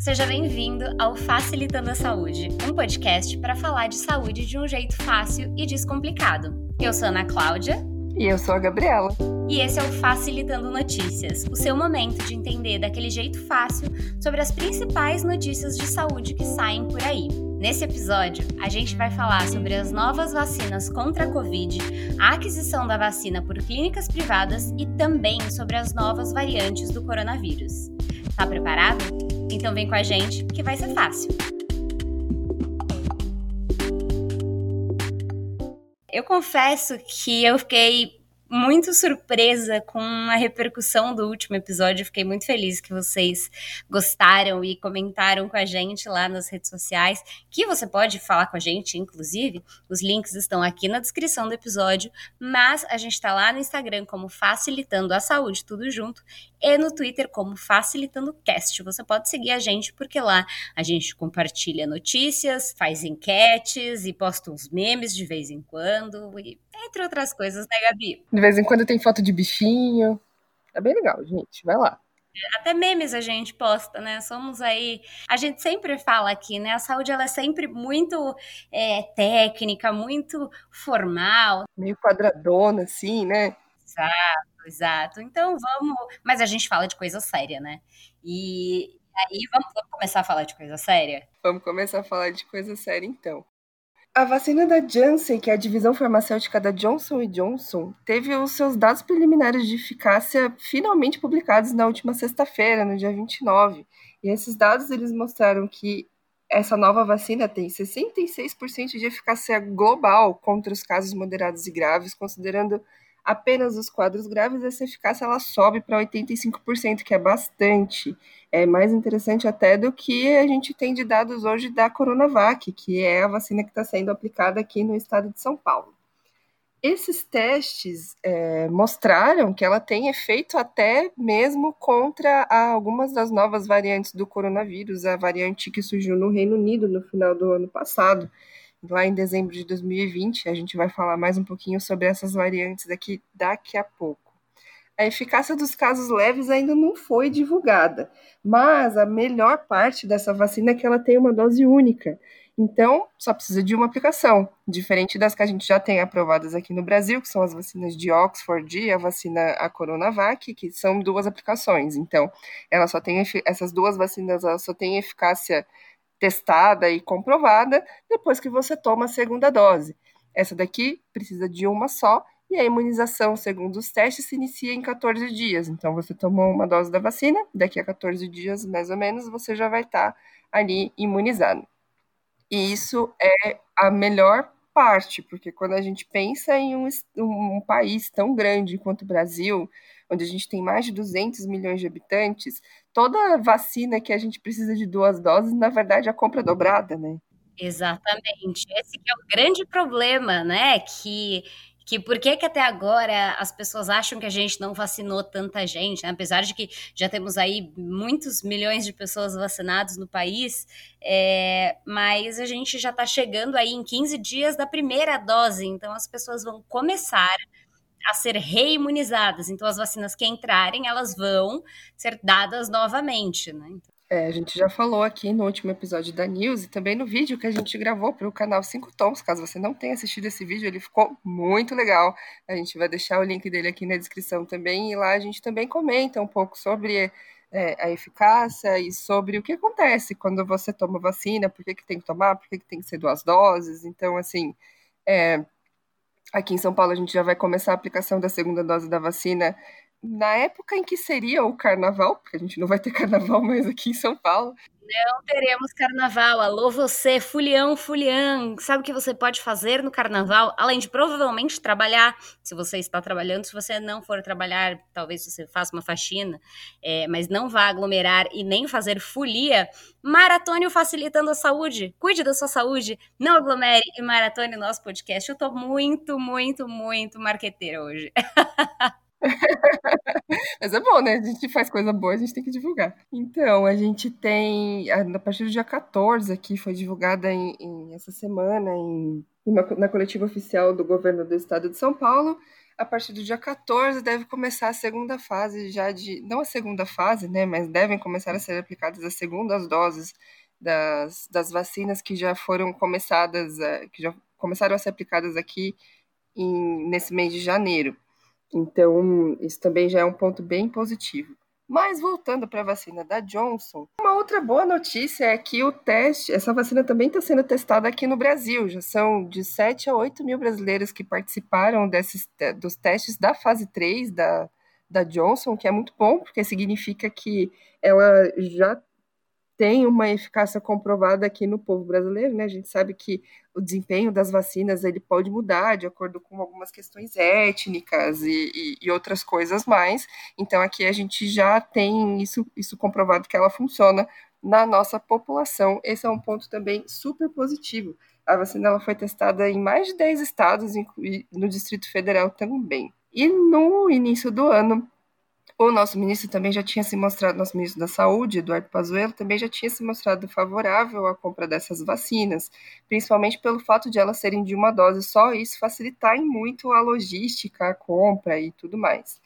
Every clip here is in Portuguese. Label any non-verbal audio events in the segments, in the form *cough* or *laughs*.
Seja bem-vindo ao Facilitando a Saúde, um podcast para falar de saúde de um jeito fácil e descomplicado. Eu sou Ana Cláudia. E eu sou a Gabriela. E esse é o Facilitando Notícias, o seu momento de entender daquele jeito fácil sobre as principais notícias de saúde que saem por aí. Nesse episódio, a gente vai falar sobre as novas vacinas contra a Covid, a aquisição da vacina por clínicas privadas e também sobre as novas variantes do coronavírus. Tá preparado? Então vem com a gente que vai ser fácil. Eu confesso que eu fiquei muito surpresa com a repercussão do último episódio. Fiquei muito feliz que vocês gostaram e comentaram com a gente lá nas redes sociais, que você pode falar com a gente, inclusive. Os links estão aqui na descrição do episódio, mas a gente está lá no Instagram como Facilitando a Saúde, tudo junto, e no Twitter como Facilitando Cast. Você pode seguir a gente, porque lá a gente compartilha notícias, faz enquetes e posta uns memes de vez em quando, e entre outras coisas, né, Gabi? De vez em quando tem foto de bichinho. É bem legal, gente. Vai lá. Até memes a gente posta, né? Somos aí. A gente sempre fala aqui, né? A saúde ela é sempre muito é, técnica, muito formal. Meio quadradona, assim, né? Exato, exato. Então vamos. Mas a gente fala de coisa séria, né? E aí vamos, vamos começar a falar de coisa séria? Vamos começar a falar de coisa séria, então. A vacina da Janssen, que é a divisão farmacêutica da Johnson Johnson, teve os seus dados preliminares de eficácia finalmente publicados na última sexta-feira, no dia 29. E esses dados eles mostraram que essa nova vacina tem 66% de eficácia global contra os casos moderados e graves, considerando apenas os quadros graves, essa eficácia ela sobe para 85%, que é bastante. É mais interessante até do que a gente tem de dados hoje da Coronavac, que é a vacina que está sendo aplicada aqui no estado de São Paulo. Esses testes é, mostraram que ela tem efeito até mesmo contra algumas das novas variantes do coronavírus, a variante que surgiu no Reino Unido no final do ano passado, lá em dezembro de 2020. A gente vai falar mais um pouquinho sobre essas variantes aqui daqui a pouco. A eficácia dos casos leves ainda não foi divulgada, mas a melhor parte dessa vacina é que ela tem uma dose única. Então, só precisa de uma aplicação, diferente das que a gente já tem aprovadas aqui no Brasil, que são as vacinas de Oxford e a vacina a Coronavac, que são duas aplicações. Então, ela só tem essas duas vacinas, ela só tem eficácia testada e comprovada depois que você toma a segunda dose. Essa daqui precisa de uma só e a imunização, segundo os testes, se inicia em 14 dias. Então, você tomou uma dose da vacina, daqui a 14 dias, mais ou menos, você já vai estar ali imunizado. E isso é a melhor parte, porque quando a gente pensa em um, um país tão grande quanto o Brasil, onde a gente tem mais de 200 milhões de habitantes, toda vacina que a gente precisa de duas doses, na verdade, é a compra dobrada, né? Exatamente. Esse é o grande problema, né? Que que por que, que até agora as pessoas acham que a gente não vacinou tanta gente, né? apesar de que já temos aí muitos milhões de pessoas vacinadas no país, é, mas a gente já está chegando aí em 15 dias da primeira dose, então as pessoas vão começar a ser reimunizadas. Então, as vacinas que entrarem, elas vão ser dadas novamente, né? Então... É, a gente já falou aqui no último episódio da News e também no vídeo que a gente gravou para o canal 5 Tons. Caso você não tenha assistido esse vídeo, ele ficou muito legal. A gente vai deixar o link dele aqui na descrição também. E lá a gente também comenta um pouco sobre é, a eficácia e sobre o que acontece quando você toma vacina, por que, que tem que tomar, por que, que tem que ser duas doses. Então, assim, é, Aqui em São Paulo a gente já vai começar a aplicação da segunda dose da vacina na época em que seria o carnaval, porque a gente não vai ter *laughs* carnaval mais aqui em São Paulo. Não teremos carnaval. Alô, você, fulião, fulião. Sabe o que você pode fazer no carnaval? Além de provavelmente trabalhar, se você está trabalhando, se você não for trabalhar, talvez você faça uma faxina, é, mas não vá aglomerar e nem fazer folia, maratone facilitando a saúde. Cuide da sua saúde, não aglomere e maratone o nosso podcast. Eu tô muito, muito, muito marqueteira hoje. *laughs* *laughs* Mas é bom, né? A gente faz coisa boa, a gente tem que divulgar. Então, a gente tem, a partir do dia 14 aqui, foi divulgada em, em essa semana em na coletiva oficial do governo do estado de São Paulo, a partir do dia 14 deve começar a segunda fase já de, não a segunda fase, né, mas devem começar a ser aplicadas as segundas doses das, das vacinas que já foram começadas, eh, que já começaram a ser aplicadas aqui em, nesse mês de janeiro. Então, isso também já é um ponto bem positivo. Mas voltando para a vacina da Johnson, uma outra boa notícia é que o teste, essa vacina também está sendo testada aqui no Brasil. Já são de 7 a 8 mil brasileiros que participaram desses, dos testes da fase 3 da, da Johnson, que é muito bom, porque significa que ela já tem uma eficácia comprovada aqui no povo brasileiro, né? A gente sabe que o desempenho das vacinas ele pode mudar de acordo com algumas questões étnicas e, e, e, outras coisas mais. Então aqui a gente já tem isso, isso comprovado que ela funciona na nossa população. Esse é um ponto também super positivo. A vacina ela foi testada em mais de 10 estados, e no Distrito Federal também. E no início do ano, o nosso ministro também já tinha se mostrado, nosso ministro da Saúde, Eduardo Pazuello, também já tinha se mostrado favorável à compra dessas vacinas, principalmente pelo fato de elas serem de uma dose só, isso facilitar em muito a logística, a compra e tudo mais.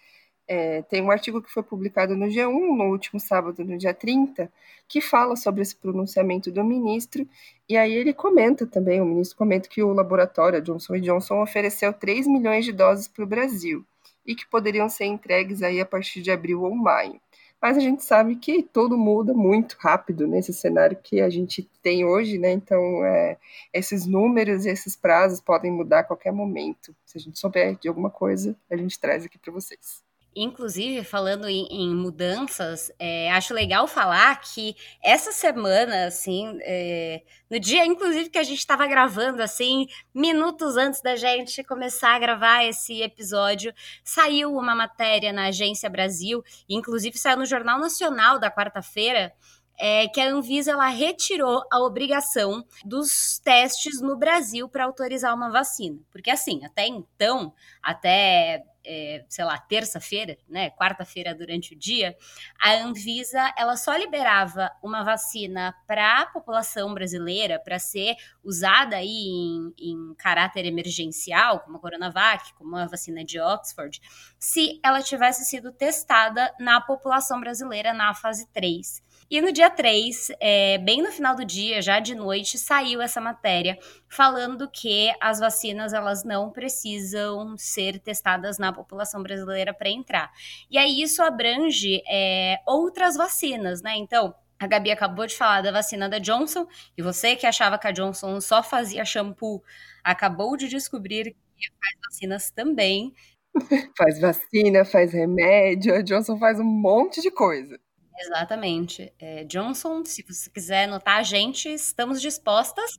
É, tem um artigo que foi publicado no G1 no último sábado, no dia 30, que fala sobre esse pronunciamento do ministro, e aí ele comenta também, o ministro comenta que o laboratório Johnson Johnson ofereceu 3 milhões de doses para o Brasil e que poderiam ser entregues aí a partir de abril ou maio. Mas a gente sabe que tudo muda muito rápido nesse cenário que a gente tem hoje, né? Então, é, esses números e esses prazos podem mudar a qualquer momento. Se a gente souber de alguma coisa, a gente traz aqui para vocês. Inclusive, falando em, em mudanças, é, acho legal falar que essa semana, assim, é, no dia, inclusive, que a gente estava gravando, assim, minutos antes da gente começar a gravar esse episódio, saiu uma matéria na Agência Brasil, inclusive saiu no Jornal Nacional da quarta-feira, é, que a Anvisa ela retirou a obrigação dos testes no Brasil para autorizar uma vacina. Porque assim, até então, até é, sei lá, terça-feira, né, quarta-feira durante o dia, a Anvisa ela só liberava uma vacina para a população brasileira para ser usada aí em, em, caráter emergencial, como a Coronavac, como a vacina de Oxford, se ela tivesse sido testada na população brasileira na fase 3. E no dia 3, é, bem no final do dia, já de noite, saiu essa matéria falando que as vacinas elas não precisam ser testadas na população brasileira para entrar. E aí isso abrange é, outras vacinas, né? Então, a Gabi acabou de falar da vacina da Johnson, e você que achava que a Johnson só fazia shampoo, acabou de descobrir que faz vacinas também. *laughs* faz vacina, faz remédio, a Johnson faz um monte de coisa. Exatamente. É, Johnson, se você quiser anotar a gente, estamos dispostas.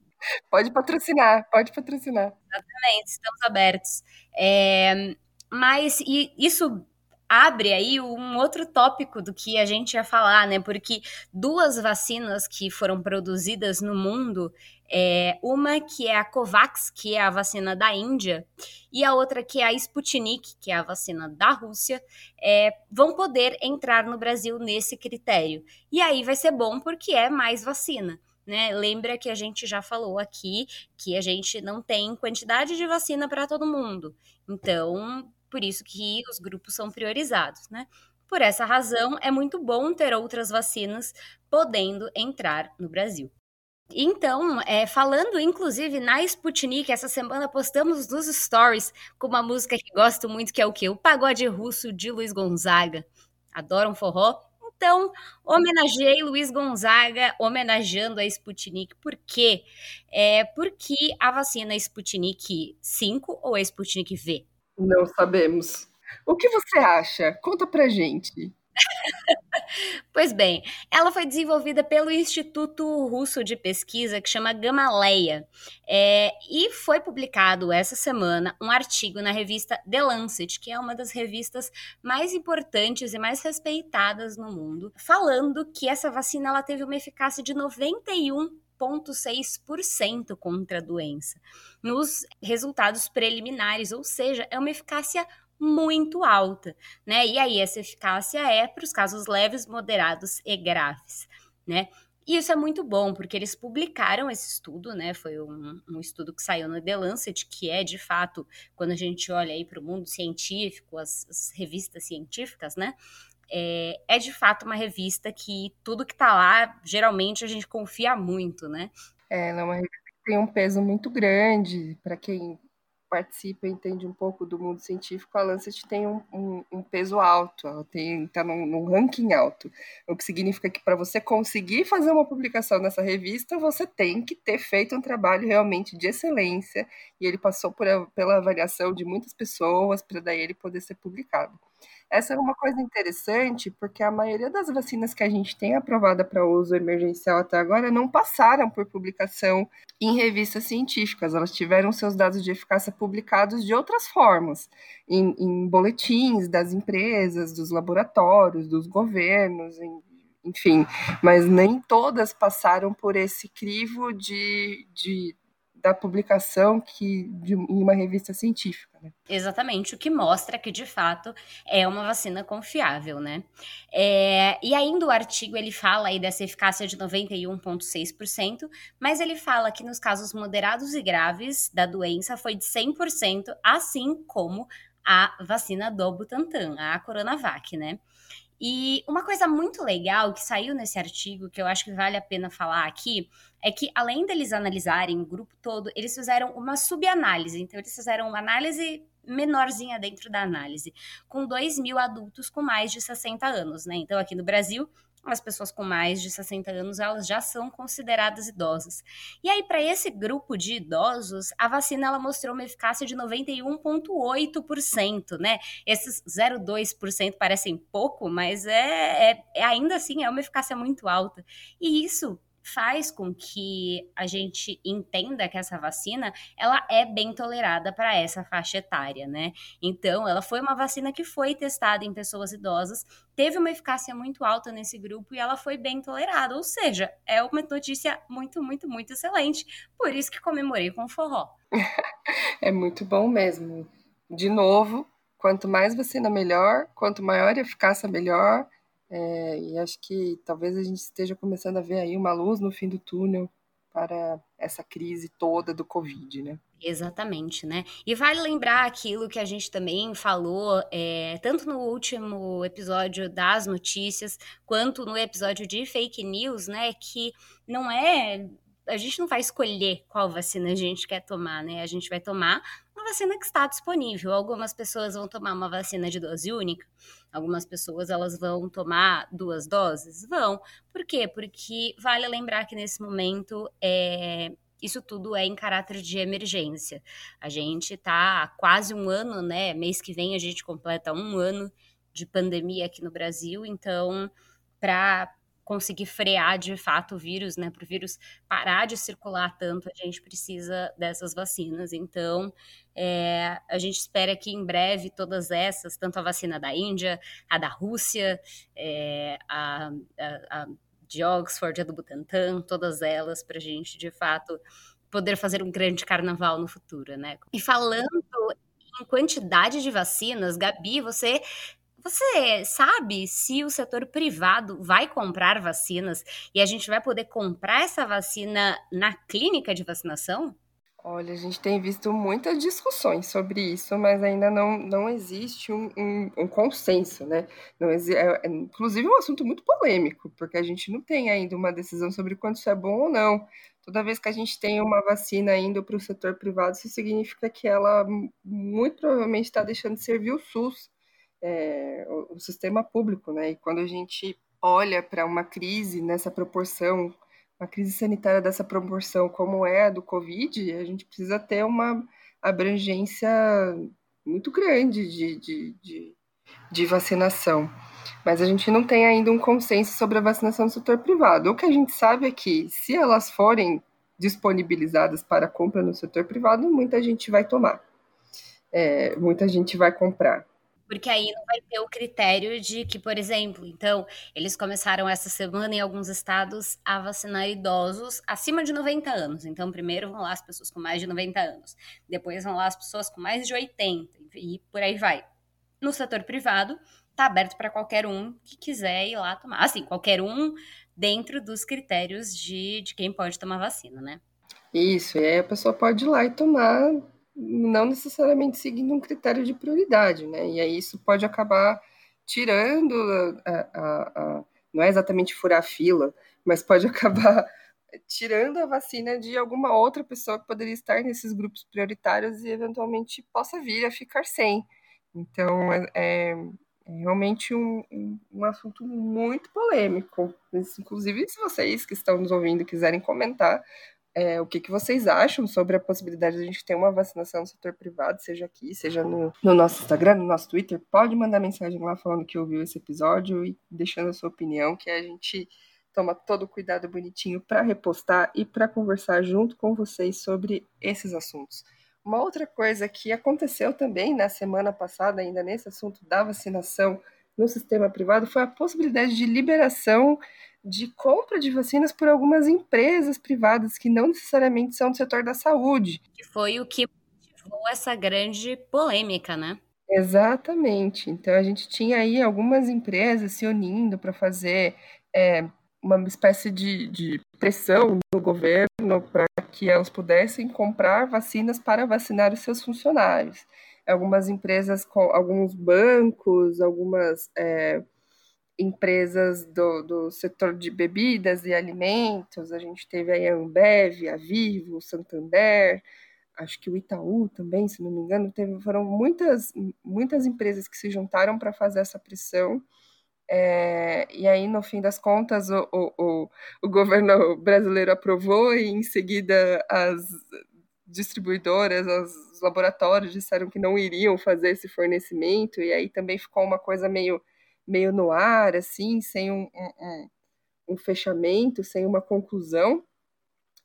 Pode patrocinar, pode patrocinar. Exatamente, estamos abertos. É, mas e isso abre aí um outro tópico do que a gente ia falar, né? Porque duas vacinas que foram produzidas no mundo, é, uma que é a Covax, que é a vacina da Índia, e a outra que é a Sputnik, que é a vacina da Rússia, é, vão poder entrar no Brasil nesse critério. E aí vai ser bom porque é mais vacina. Né? Lembra que a gente já falou aqui que a gente não tem quantidade de vacina para todo mundo. Então, por isso que os grupos são priorizados, né? Por essa razão, é muito bom ter outras vacinas podendo entrar no Brasil. Então, é, falando inclusive na Sputnik, essa semana postamos nos stories com uma música que gosto muito, que é o quê? O Pagode Russo de Luiz Gonzaga. Adoram forró? Então, homenageei Luiz Gonzaga, homenageando a Sputnik. Por quê? É porque a vacina Sputnik 5 ou a Sputnik V? Não sabemos. O que você acha? Conta pra gente. *laughs* pois bem, ela foi desenvolvida pelo Instituto Russo de Pesquisa que chama Gamaleya é, e foi publicado essa semana um artigo na revista The Lancet, que é uma das revistas mais importantes e mais respeitadas no mundo, falando que essa vacina ela teve uma eficácia de 91 0,6% contra a doença nos resultados preliminares, ou seja, é uma eficácia muito alta, né? E aí essa eficácia é para os casos leves, moderados e graves, né? E isso é muito bom, porque eles publicaram esse estudo, né? Foi um, um estudo que saiu no The Lancet, que é de fato, quando a gente olha aí para o mundo científico, as, as, revistas científicas, né? É, é, de fato uma revista que tudo que está lá, geralmente a gente confia muito, né? É, ela é uma revista que tem um peso muito grande para quem participa e entende um pouco do mundo científico, a Lancet tem um, um, um peso alto, ela está num, num, ranking alto, o que significa que para você conseguir fazer uma publicação nessa revista, você tem que ter feito um trabalho realmente de excelência, e ele passou por, pela avaliação de muitas pessoas para daí ele poder ser publicado. Essa é uma coisa interessante, porque a maioria das vacinas que a gente tem aprovada para uso emergencial até agora não passaram por publicação em revistas científicas. Elas tiveram seus dados de eficácia publicados de outras formas, em, em boletins das empresas, dos laboratórios, dos governos, em, enfim, mas nem todas passaram por esse crivo de, de da publicação que de, em uma revista científica. Né? Exatamente, o que mostra que de fato é uma vacina confiável, né? É, e ainda o artigo ele fala aí dessa eficácia de 91,6%, mas ele fala que nos casos moderados e graves da doença foi de 100%, assim como a vacina do Butantan, a Coronavac, né? E uma coisa muito legal que saiu nesse artigo, que eu acho que vale a pena falar aqui, é que além deles analisarem o grupo todo, eles fizeram uma subanálise. Então, eles fizeram uma análise menorzinha dentro da análise, com 2 mil adultos com mais de 60 anos, né? Então, aqui no Brasil, as pessoas com mais de 60 anos, elas já são consideradas idosas. E aí, para esse grupo de idosos, a vacina ela mostrou uma eficácia de 91,8%, né? Esses 0,2% parecem pouco, mas é, é, é ainda assim é uma eficácia muito alta. E isso faz com que a gente entenda que essa vacina ela é bem tolerada para essa faixa etária, né? Então, ela foi uma vacina que foi testada em pessoas idosas, teve uma eficácia muito alta nesse grupo e ela foi bem tolerada, ou seja, é uma notícia muito, muito, muito excelente. Por isso que comemorei com forró. *laughs* é muito bom mesmo. De novo, quanto mais vacina melhor, quanto maior a eficácia melhor. É, e acho que talvez a gente esteja começando a ver aí uma luz no fim do túnel para essa crise toda do Covid, né? Exatamente, né? E vale lembrar aquilo que a gente também falou, é, tanto no último episódio das notícias, quanto no episódio de fake news, né? Que não é. A gente não vai escolher qual vacina a gente quer tomar, né? A gente vai tomar vacina que está disponível. Algumas pessoas vão tomar uma vacina de dose única, algumas pessoas elas vão tomar duas doses? Vão. Por quê? Porque vale lembrar que nesse momento é, isso tudo é em caráter de emergência. A gente está há quase um ano, né? Mês que vem a gente completa um ano de pandemia aqui no Brasil, então para conseguir frear de fato o vírus, né? Para o vírus parar de circular tanto, a gente precisa dessas vacinas. Então, é, a gente espera que em breve todas essas, tanto a vacina da Índia, a da Rússia, é, a, a, a de Oxford, a do Butantan, todas elas, para a gente de fato poder fazer um grande carnaval no futuro, né? E falando em quantidade de vacinas, Gabi, você você sabe se o setor privado vai comprar vacinas e a gente vai poder comprar essa vacina na clínica de vacinação? Olha, a gente tem visto muitas discussões sobre isso, mas ainda não, não existe um, um, um consenso, né? Não é, é, inclusive, um assunto muito polêmico, porque a gente não tem ainda uma decisão sobre quanto isso é bom ou não. Toda vez que a gente tem uma vacina indo para o setor privado, isso significa que ela muito provavelmente está deixando de servir o SUS é, o, sistema público, né? E quando a gente olha para uma crise nessa proporção, uma crise sanitária dessa proporção, como é a do Covid, a gente precisa ter uma abrangência muito grande de, de, de, de, vacinação. Mas a gente não tem ainda um consenso sobre a vacinação do setor privado. O que a gente sabe é que, se elas forem disponibilizadas para compra no setor privado, muita gente vai tomar. É, muita gente vai comprar. Porque aí não vai ter o critério de que, por exemplo, então, eles começaram essa semana em alguns estados a vacinar idosos acima de 90 anos. Então, primeiro vão lá as pessoas com mais de 90 anos, depois vão lá as pessoas com mais de 80 e por aí vai. No setor privado, tá aberto para qualquer um que quiser ir lá tomar. Assim, qualquer um dentro dos critérios de, de quem pode tomar vacina, né? Isso, e aí a pessoa pode ir lá e tomar, não necessariamente seguindo um critério de prioridade, né? E aí isso pode acabar tirando a, a, a não é exatamente furar a fila, mas pode *laughs* acabar tirando a vacina de alguma outra pessoa que poderia estar nesses grupos prioritários e eventualmente possa vir a ficar sem. Então, é, é, é realmente um, um, um, assunto muito polêmico. Inclusive, se vocês que estão nos ouvindo quiserem comentar é, o que, que vocês acham sobre a possibilidade de a gente ter uma vacinação no setor privado, seja aqui, seja no, no nosso Instagram, no nosso Twitter. Pode mandar mensagem lá falando que ouviu esse episódio e deixando a sua opinião, que a gente toma todo o cuidado bonitinho para repostar e para conversar junto com vocês sobre esses assuntos. Uma outra coisa que aconteceu também na semana passada, ainda nesse assunto da vacinação no sistema privado, foi a possibilidade de liberação de compra de vacinas por algumas empresas privadas que não necessariamente são do setor da saúde. Que foi o que motivou essa grande polêmica, né? Exatamente. Então a gente tinha aí algumas empresas se unindo para fazer é, uma espécie de, de pressão no governo para que elas pudessem comprar vacinas para vacinar os seus funcionários. Algumas empresas, alguns bancos, algumas é, empresas do, do setor de bebidas e alimentos, a gente teve aí a Ambev, a Vivo, o Santander, acho que o Itaú também, se não me engano, teve, foram muitas, muitas empresas que se juntaram para fazer essa pressão. É, e aí, no fim das contas, o, o, o, o governo brasileiro aprovou e, em seguida, as distribuidoras, os laboratórios disseram que não iriam fazer esse fornecimento, e aí também ficou uma coisa meio meio no ar, assim, sem um, um, um fechamento, sem uma conclusão.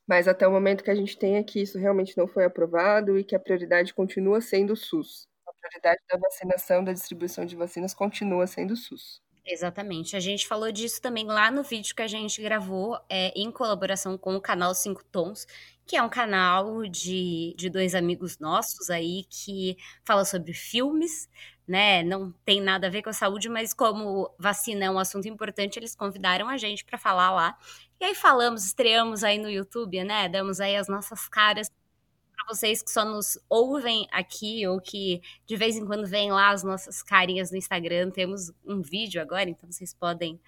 Mas até o momento que a gente tem aqui, isso realmente não foi aprovado e que a prioridade continua sendo o SUS. A prioridade da vacinação, da distribuição de vacinas continua sendo o SUS. Exatamente. A gente falou disso também lá no vídeo que a gente gravou é, em colaboração com o canal Cinco Tons, que é um canal de, de dois amigos nossos aí que fala sobre filmes, né? Não tem nada a ver com a saúde, mas como vacina é um assunto importante, eles convidaram a gente para falar lá. E aí falamos, estreamos aí no YouTube, né? Damos aí as nossas caras para vocês que só nos ouvem aqui ou que de vez em quando vêm lá as nossas carinhas no Instagram. Temos um vídeo agora, então vocês podem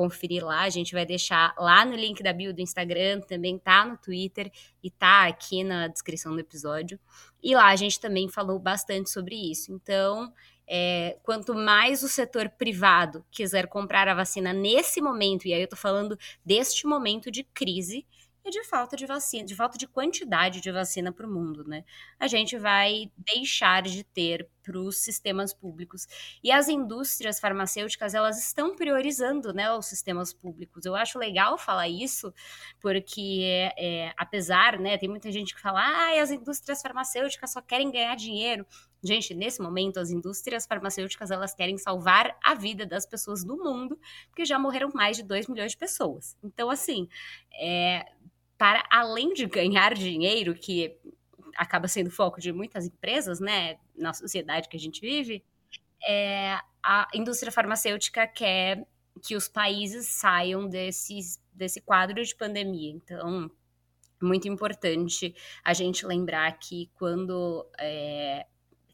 conferir lá. A gente vai deixar lá no link da bio do Instagram, também tá no Twitter e tá aqui na descrição do episódio. E lá a gente também falou bastante sobre isso. Então, é, quanto mais o setor privado quiser comprar a vacina nesse momento, e aí eu tô falando deste momento de crise, e de falta de vacina, de falta de quantidade de vacina para o mundo, né? A gente vai deixar de ter para os sistemas públicos. E as indústrias farmacêuticas, elas estão priorizando, né, os sistemas públicos. Eu acho legal falar isso, porque é, é, apesar, né, tem muita gente que fala, ah, as indústrias farmacêuticas só querem ganhar dinheiro. Gente, nesse momento, as indústrias farmacêuticas, elas querem salvar a vida das pessoas do mundo, porque já morreram mais de 2 milhões de pessoas. Então, assim, é, para além de ganhar dinheiro, que acaba sendo foco de muitas empresas, né, na sociedade que a gente vive, é, a indústria farmacêutica quer que os países saiam desse, desse quadro de pandemia. Então, muito importante a gente lembrar que quando é,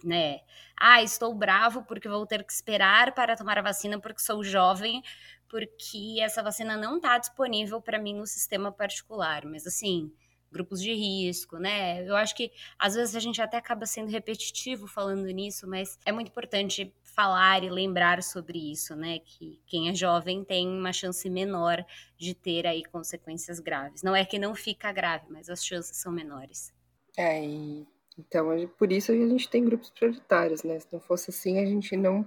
né? Ah, estou bravo porque vou ter que esperar para tomar a vacina porque sou jovem, porque essa vacina não está disponível para mim no sistema particular. Mas assim, grupos de risco, né? Eu acho que às vezes a gente até acaba sendo repetitivo falando nisso, mas é muito importante falar e lembrar sobre isso, né? Que quem é jovem tem uma chance menor de ter aí consequências graves. Não é que não fica grave, mas as chances são menores. É, e então, por isso a gente tem grupos prioritários, né? Se não fosse assim, a gente não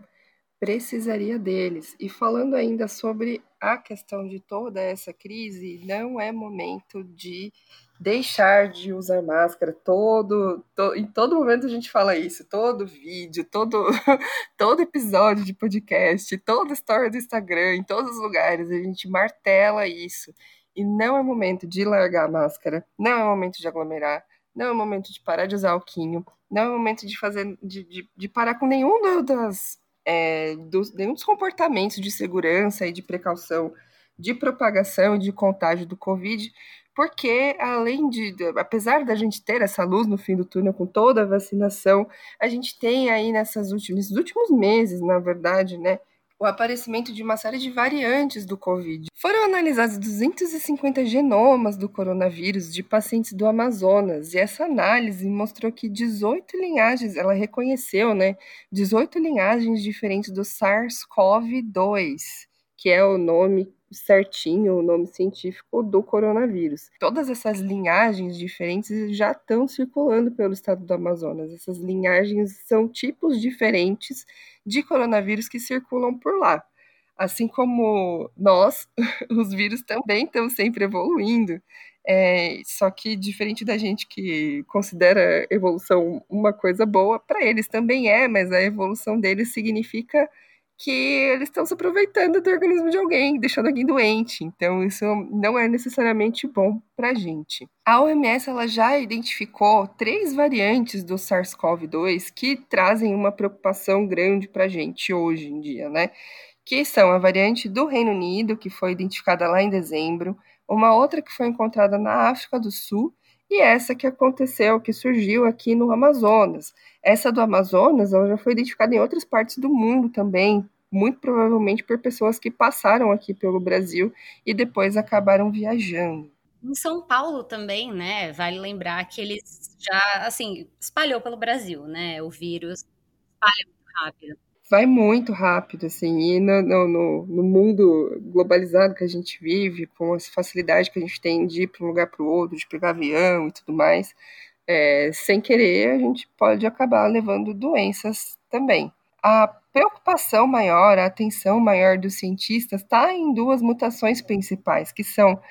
precisaria deles. E falando ainda sobre a questão de toda essa crise, não é momento de deixar de usar máscara. Todo, to, em todo momento a gente fala isso, todo vídeo, todo, *laughs* todo episódio de podcast, toda história do Instagram, em todos os lugares, a gente martela isso. E não é momento de largar a máscara, não é momento de aglomerar, não é momento de parar de usar alquinho, não é momento de fazer, de, de, de parar com nenhum das, é, dos, nenhum dos comportamentos de segurança e de precaução de propagação e de contágio do Covid, porque além de, apesar da gente ter essa luz no fim do túnel com toda a vacinação, a gente tem aí nessas últimas, últimos meses, na verdade, né, o aparecimento de uma série de variantes do Covid. Foram analisados 250 genomas do coronavírus de pacientes do Amazonas, e essa análise mostrou que 18 linhagens, ela reconheceu, né, 18 linhagens diferentes do SARS-CoV-2, que é o nome certinho o nome científico do coronavírus. Todas essas linhagens diferentes já estão circulando pelo estado do Amazonas. Essas linhagens são tipos diferentes de coronavírus que circulam por lá. Assim como nós, *laughs* os vírus também estão sempre evoluindo. É, só que diferente da gente que considera evolução uma coisa boa, para eles também é, mas a evolução deles significa que eles estão se aproveitando do organismo de alguém, deixando alguém doente. Então, isso não é necessariamente bom para a gente. A OMS ela já identificou três variantes do SARS-CoV-2 que trazem uma preocupação grande para a gente hoje em dia, né? Que são a variante do Reino Unido, que foi identificada lá em dezembro, uma outra que foi encontrada na África do Sul e essa que aconteceu, que surgiu aqui no Amazonas. Essa do Amazonas ela já foi identificada em outras partes do mundo também, muito provavelmente por pessoas que passaram aqui pelo Brasil e depois acabaram viajando. Em São Paulo também, né? Vale lembrar que eles já, assim, espalhou pelo Brasil, né? O vírus espalha muito rápido. Vai muito rápido, assim, e no, no, no mundo globalizado que a gente vive, com as facilidades que a gente tem de ir para um lugar para o outro, de pegar avião e tudo mais, é, sem querer, a gente pode acabar levando doenças também. A preocupação maior, a atenção maior dos cientistas está em duas mutações principais, que são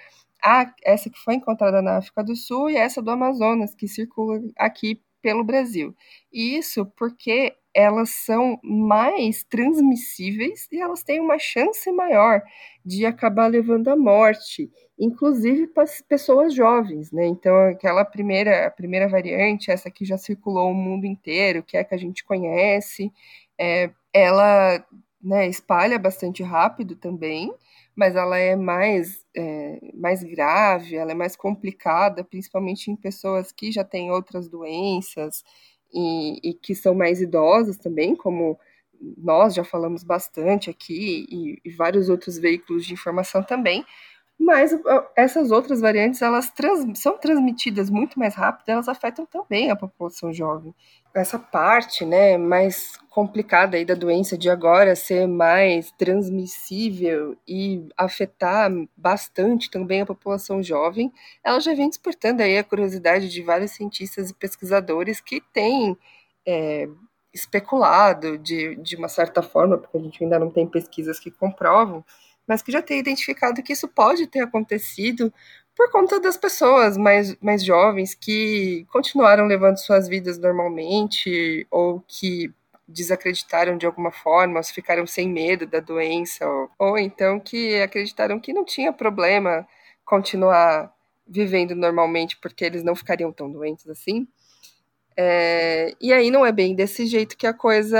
a, essa que foi encontrada na África do Sul e essa do Amazonas, que circula aqui pelo Brasil. Isso porque elas são mais transmissíveis e elas têm uma chance maior de acabar levando à morte, inclusive para pessoas jovens, né? Então, aquela primeira, a primeira variante, essa que já circulou o mundo inteiro, que é a que a gente conhece, é, ela né, espalha bastante rápido também, mas ela é mais, é, mais grave, ela é mais complicada, principalmente em pessoas que já têm outras doenças, e, e que são mais idosas também, como nós já falamos bastante aqui, e, e vários outros veículos de informação também, mas essas outras variantes elas trans, são transmitidas muito mais rápido, elas afetam também a população jovem. Essa parte, né, mais complicada aí da doença de agora ser mais transmissível e afetar bastante também a população jovem, ela já vem despertando aí a curiosidade de vários cientistas e pesquisadores que têm é, especulado de, de uma certa forma, porque a gente ainda não tem pesquisas que comprovam, mas que já tem identificado que isso pode ter acontecido por conta das pessoas mais, mais jovens que continuaram levando suas vidas normalmente ou que desacreditaram de alguma forma, ou ficaram sem medo da doença, ou, ou então que acreditaram que não tinha problema continuar vivendo normalmente porque eles não ficariam tão doentes assim. É, e aí não é bem desse jeito que a coisa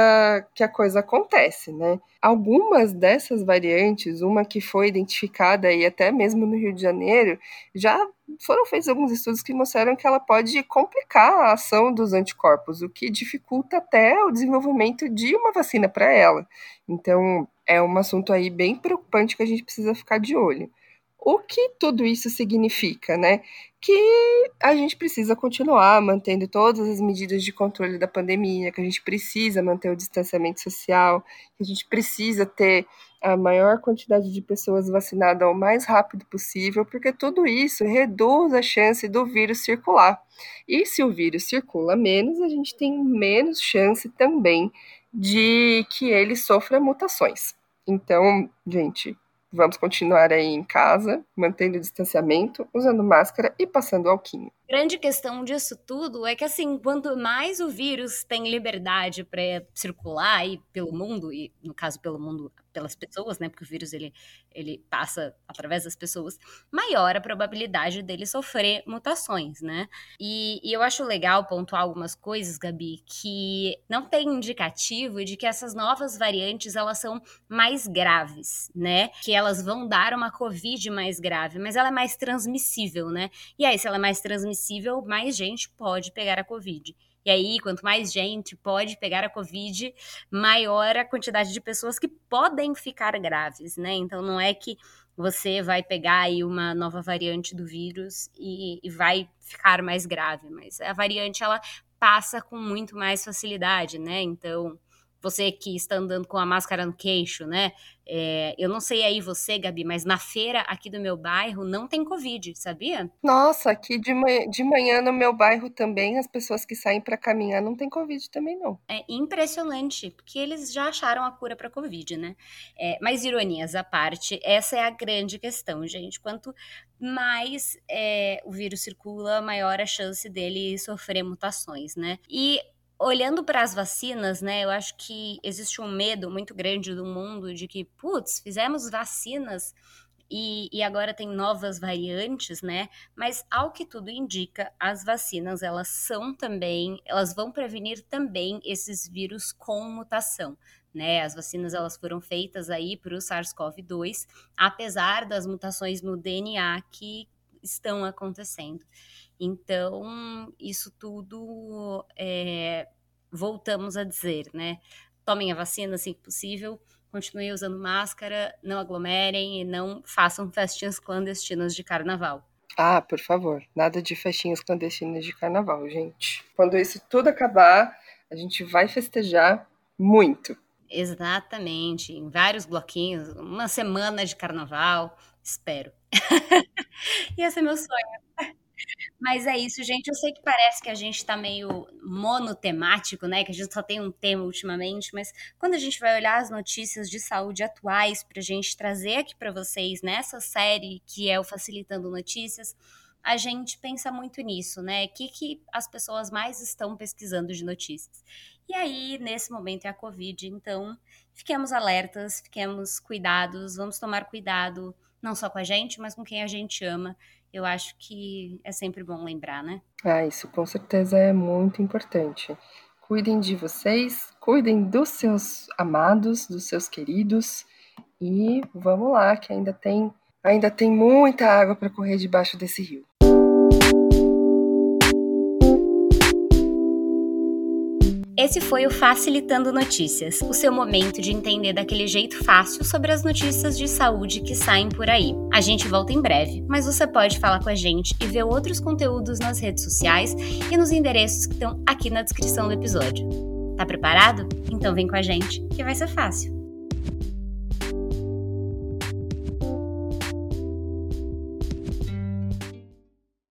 que a coisa acontece, né? Algumas dessas variantes, uma que foi identificada e até mesmo no Rio de Janeiro, já foram feitos alguns estudos que mostraram que ela pode complicar a ação dos anticorpos, o que dificulta até o desenvolvimento de uma vacina para ela. Então, é um assunto aí bem preocupante que a gente precisa ficar de olho. O que tudo isso significa, né? Que a gente precisa continuar mantendo todas as medidas de controle da pandemia, que a gente precisa manter o distanciamento social, que a gente precisa ter a maior quantidade de pessoas vacinadas o mais rápido possível, porque tudo isso reduz a chance do vírus circular. E se o vírus circula menos, a gente tem menos chance também de que ele sofra mutações. Então, gente, Vamos continuar aí em casa, mantendo o distanciamento, usando máscara e passando alquinho. Grande questão disso tudo é que, assim, quanto mais o vírus tem liberdade para circular aí pelo mundo, e no caso pelo mundo, pelas pessoas, né? Porque o vírus ele, ele passa através das pessoas, maior a probabilidade dele sofrer mutações, né? E, e eu acho legal pontuar algumas coisas, Gabi, que não tem indicativo de que essas novas variantes elas são mais graves, né? Que elas vão dar uma Covid mais grave, mas ela é mais transmissível, né? E aí, se ela é mais transmissível, mais gente pode pegar a Covid. E aí, quanto mais gente pode pegar a Covid, maior a quantidade de pessoas que podem ficar graves, né? Então, não é que você vai pegar aí uma nova variante do vírus e, e vai ficar mais grave, mas a variante ela passa com muito mais facilidade, né? Então, você que está andando com a máscara no queixo, né? É, eu não sei aí você, Gabi, mas na feira aqui do meu bairro não tem Covid, sabia? Nossa, aqui de manhã, de manhã no meu bairro também, as pessoas que saem para caminhar não tem Covid também, não. É impressionante, porque eles já acharam a cura para Covid, né? É, mas ironias à parte, essa é a grande questão, gente. Quanto mais é, o vírus circula, maior a chance dele sofrer mutações, né? E olhando para as vacinas, né, eu acho que existe um medo muito grande do mundo de que, putz, fizemos vacinas e, e, agora tem novas variantes, né? Mas ao que tudo indica, as vacinas elas são também, elas vão prevenir também esses vírus com mutação. Né, as vacinas elas foram feitas aí para o SARS-CoV-2, apesar das mutações no DNA que estão acontecendo. Então, isso tudo é, voltamos a dizer, né? Tomem a vacina assim que possível, continuem usando máscara, não aglomerem e não façam festinhas clandestinas de carnaval. Ah, por favor, nada de festinhas clandestinas de carnaval, gente. Quando isso tudo acabar, a gente vai festejar muito. Exatamente, em vários bloquinhos, uma semana de carnaval, espero. *laughs* Esse é meu sonho. Mas é isso, gente. Eu sei que parece que a gente tá meio monotemático, né? Que a gente só tem um tema ultimamente, mas quando a gente vai olhar as notícias de saúde atuais pra gente trazer aqui para vocês nessa série que é o Facilitando Notícias, a gente pensa muito nisso, né? O que, que as pessoas mais estão pesquisando de notícias. E aí, nesse momento, é a Covid, então fiquemos alertas, fiquemos cuidados, vamos tomar cuidado, não só com a gente, mas com quem a gente ama eu acho que é sempre bom lembrar, né? Ah, isso com certeza é muito importante. Cuidem de vocês, cuidem dos seus amados, dos seus queridos e vamos lá, que ainda tem ainda tem muita água para correr debaixo desse rio. Esse foi o Facilitando Notícias, o seu momento de entender daquele jeito fácil sobre as notícias de saúde que saem por aí. A gente volta em breve, mas você pode falar com a gente e ver outros conteúdos nas redes sociais e nos endereços que estão aqui na descrição do episódio. Tá preparado? Então vem com a gente, que vai ser fácil.